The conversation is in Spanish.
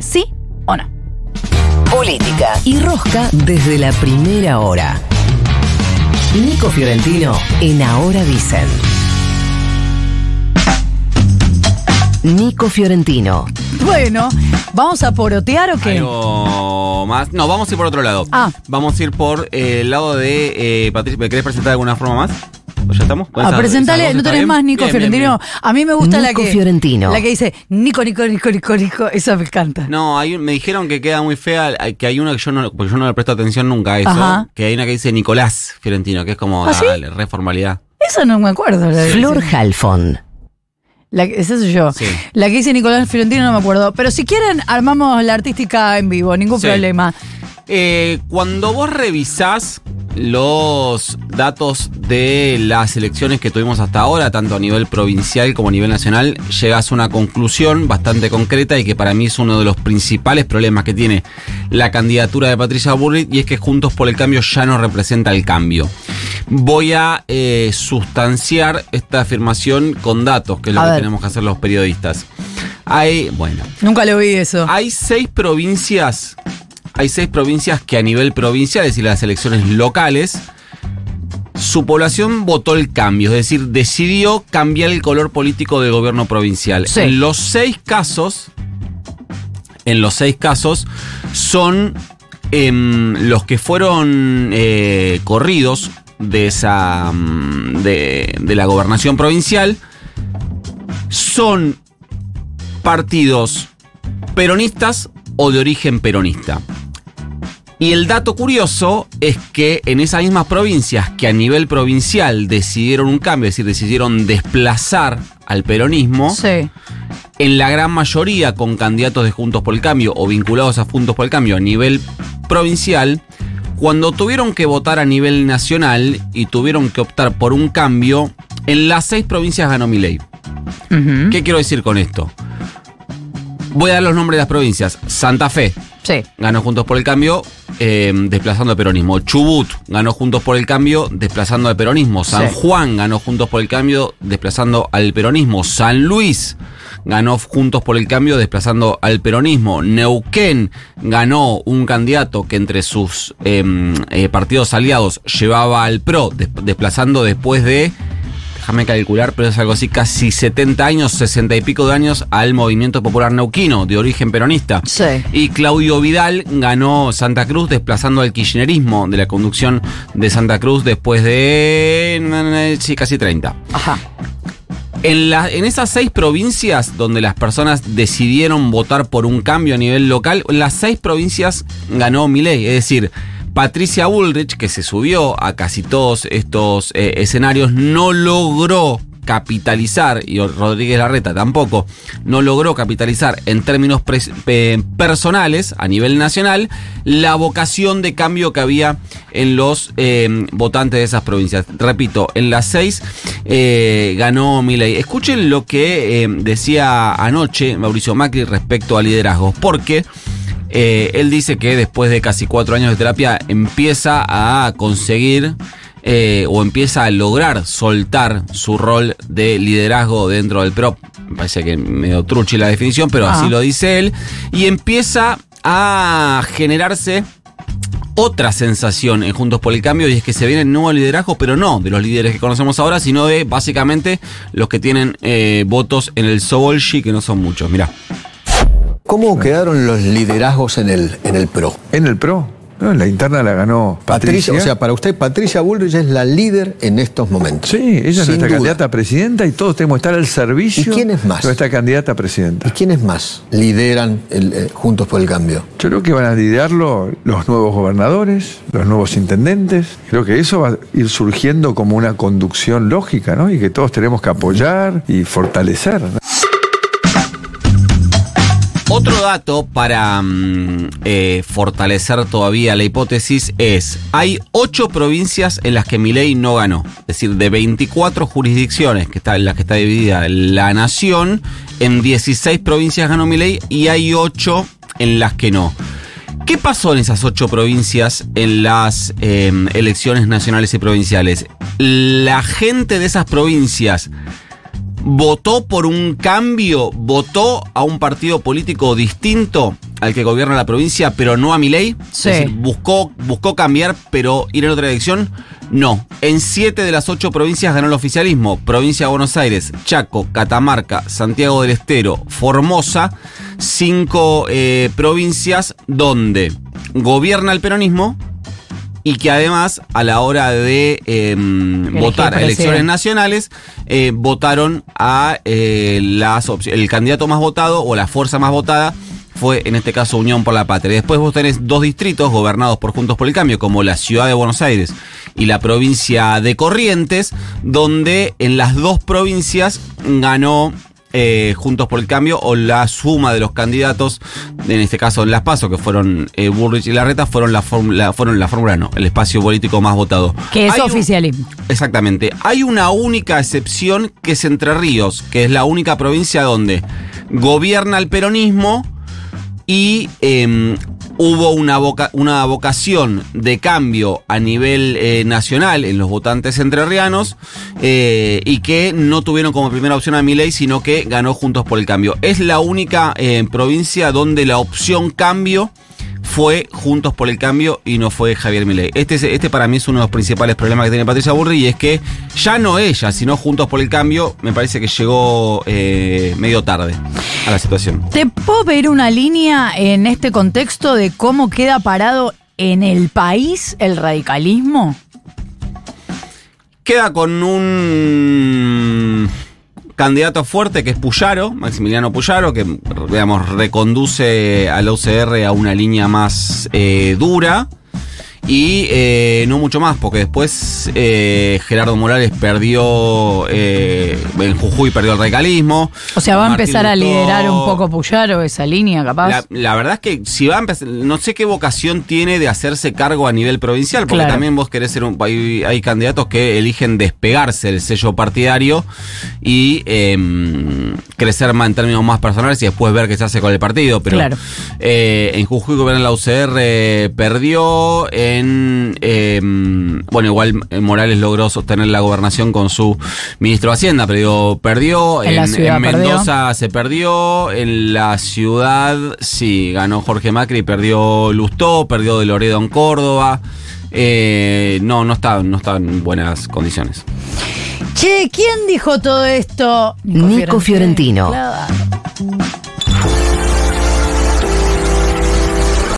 ¿Sí o no? Política y rosca desde la primera hora. Nico Fiorentino en Ahora Dicen. Nico Fiorentino. Bueno, ¿vamos a porotear o qué? Algo más. No, vamos a ir por otro lado. Ah. Vamos a ir por eh, el lado de eh, Patricia. ¿Me querés presentar de alguna forma más? ¿O ya estamos? ¿Con A esa- presentarle, esa voz no tenés bien? más Nico Bien, Fiorentino. bien. A mí me gusta la Nico que. Fiorentino. La que dice Nico, Nico, Nico, Nico, Nico. Esa me encanta. No, hay un- me dijeron que queda muy fea, que hay una que yo no, porque yo no le presto atención nunca a eso, Ajá. que hay una que dice Nicolás Fiorentino, que es como ¿Ah, sí? dale, re formalidad. Esa no me acuerdo. La Flor Halfon. La, que- esa soy yo. Sí. La que dice Nicolás Fiorentino no me acuerdo. Pero si quieren, armamos la artística en vivo, ningún Sí. problema. Eh, cuando vos revisás los datos de las elecciones que tuvimos hasta ahora, tanto a nivel provincial como a nivel nacional, llegas a una conclusión bastante concreta y que para mí es uno de los principales problemas que tiene la candidatura de Patricia Burrich y es que Juntos por el Cambio ya no representa el cambio. Voy a eh, sustanciar esta afirmación con datos, que es lo A que ver. tenemos que hacer los periodistas. Hay, bueno, Nunca le oí eso. hay seis provincias. Hay seis provincias que a nivel provincial, es decir, las elecciones locales, su población votó el cambio, es decir, decidió cambiar el color político del gobierno provincial. Sí. En los seis casos, en los seis casos, son em, los que fueron eh, corridos de esa mm, de, de la gobernación provincial son partidos peronistas o de origen peronista. Y el dato curioso es que en esas mismas provincias que a nivel provincial decidieron un cambio, es decir, decidieron desplazar al peronismo, Sí. en la gran mayoría con candidatos de Juntos por el Cambio o vinculados a Juntos por el Cambio a nivel provincial, cuando tuvieron que votar a nivel nacional y tuvieron que optar por un cambio, en las seis provincias ganó Milei. Ujú. ¿Qué quiero decir con esto? Voy a dar los nombres de las provincias. Santa Fe Sí. ganó Juntos por el Cambio, eh, desplazando al peronismo. Chubut ganó Juntos por el Cambio, desplazando al peronismo. San Sí. Juan ganó Juntos por el Cambio, desplazando al peronismo. San Luis ganó Juntos por el Cambio, desplazando al peronismo. Neuquén ganó un candidato que entre sus eh, eh, partidos aliados llevaba al PRO, des- desplazando después de déjame calcular, pero es algo así, casi 70 años, 60 y pico de años al movimiento popular neuquino, de origen peronista. Sí. Y Claudio Vidal ganó Santa Cruz desplazando al kirchnerismo de la conducción de Santa Cruz después de sí, casi 30. Ajá. En, la- en esas seis provincias donde las personas decidieron votar por un cambio a nivel local, las seis provincias ganó Milei. Es decir, Patricia Bullrich, que se subió a casi todos estos eh, escenarios, no logró capitalizar, y Rodríguez Larreta tampoco, no logró capitalizar en términos personales a nivel nacional la vocación de cambio que había en los eh, votantes de esas provincias. Repito, en las seis eh, ganó Milei. Escuchen lo que decía anoche Mauricio Macri respecto a liderazgos, porque eh, él dice que después de casi cuatro años de terapia empieza a conseguir eh, o empieza a lograr soltar su rol de liderazgo dentro del PRO. Me parece que medio truchi la definición, pero Ah. así lo dice él. Y empieza a generarse otra sensación en Juntos por el Cambio y es que se viene el nuevo liderazgo, pero no de los líderes que conocemos ahora, sino de básicamente los que tienen eh, votos en el Sobolshi, que no son muchos. Mirá. ¿Cómo quedaron los liderazgos en el, en el PRO? En el PRO. No, en la interna la ganó Patricia, Patricia. o sea, para usted Patricia Bullrich es la líder en estos momentos. sí, ella es Sin nuestra duda. candidata a presidenta y todos tenemos que estar al servicio ¿Y quién es más? de nuestra candidata a ¿Y presidenta. quiénes más lideran el, eh, Juntos por el Cambio? Yo creo que van a liderarlo los nuevos gobernadores, los nuevos intendentes. Creo que eso va a ir surgiendo como una conducción lógica, ¿no? Y que todos tenemos que apoyar y fortalecer. ¿no? Otro dato para mm, eh, fortalecer todavía la hipótesis es, hay ocho provincias en las que Milei no ganó. Es decir, de 24 jurisdicciones que está, en las que está dividida la nación, en 16 provincias ganó Milei y hay ocho en las que no. ¿Qué pasó en esas ocho provincias en las eh, elecciones nacionales y provinciales? La gente de esas provincias votó por un cambio, votó a un partido político distinto al que gobierna la provincia, pero no a Milei. Sí. Es decir, buscó, buscó cambiar, pero ir en otra dirección. No. En siete de las ocho provincias ganó el oficialismo. Provincia de Buenos Aires, Chaco, Catamarca, Santiago del Estero, Formosa. Cinco eh, provincias donde gobierna el peronismo y que además a la hora de eh, votar a elecciones nacionales eh, votaron a eh, las el candidato más votado o la fuerza más votada fue en este caso Unión por la Patria. Después vos tenés dos distritos gobernados por Juntos por el Cambio, como la ciudad de Buenos Aires y la provincia de Corrientes, donde en las dos provincias ganó eh, Juntos por el Cambio o la suma de los candidatos, en este caso en Las Paso, que fueron eh, Bullrich y Larreta, fueron la fórmula, fueron la fórmula no, el espacio político más votado. Que es Hay un- oficialismo. Exactamente. Hay una única excepción que es Entre Ríos, que es la única provincia donde gobierna el peronismo y eh, hubo una, voca- una vocación de cambio a nivel eh, nacional en los votantes entrerrianos eh, y que no tuvieron como primera opción a Milei, sino que ganó Juntos por el Cambio. Es la única eh, provincia donde la opción cambio fue Juntos por el Cambio y no fue Javier Milei. Este, es- este para mí es uno de los principales problemas que tiene Patricia Burri y es que ya no ella, sino Juntos por el Cambio, me parece que llegó eh, medio tarde a la situación. ¿Te puedo pedir una línea en este contexto de cómo queda parado en el país el radicalismo? Queda con un candidato fuerte que es Puyaro, Maximiliano Puyaro, que digamos reconduce a la UCR a una línea más eh, dura. Y eh, no mucho más, porque después eh, Gerardo Morales perdió eh, en Jujuy, perdió el radicalismo. O sea, va a empezar a liderar un poco Puyaro esa línea, capaz. la, la verdad es que si va a empezar, no sé qué vocación tiene de hacerse cargo a nivel provincial, porque Claro. también vos querés ser un hay, hay candidatos que eligen despegarse del sello partidario y em, crecer más en términos más personales y después ver qué se hace con el partido. Pero Claro. eh, en Jujuy gobierna la UCR, perdió en em, bueno, igual eh, Morales logró sostener la gobernación con su ministro de Hacienda, pero digo, perdió En perdió. Mendoza se perdió, en la ciudad sí, ganó Jorge Macri, perdió Lustó, perdió de Loredo en Córdoba. Eh, no, no está, no está en buenas condiciones. Che, ¿quién dijo todo esto? Nico Fiorentino. Claro.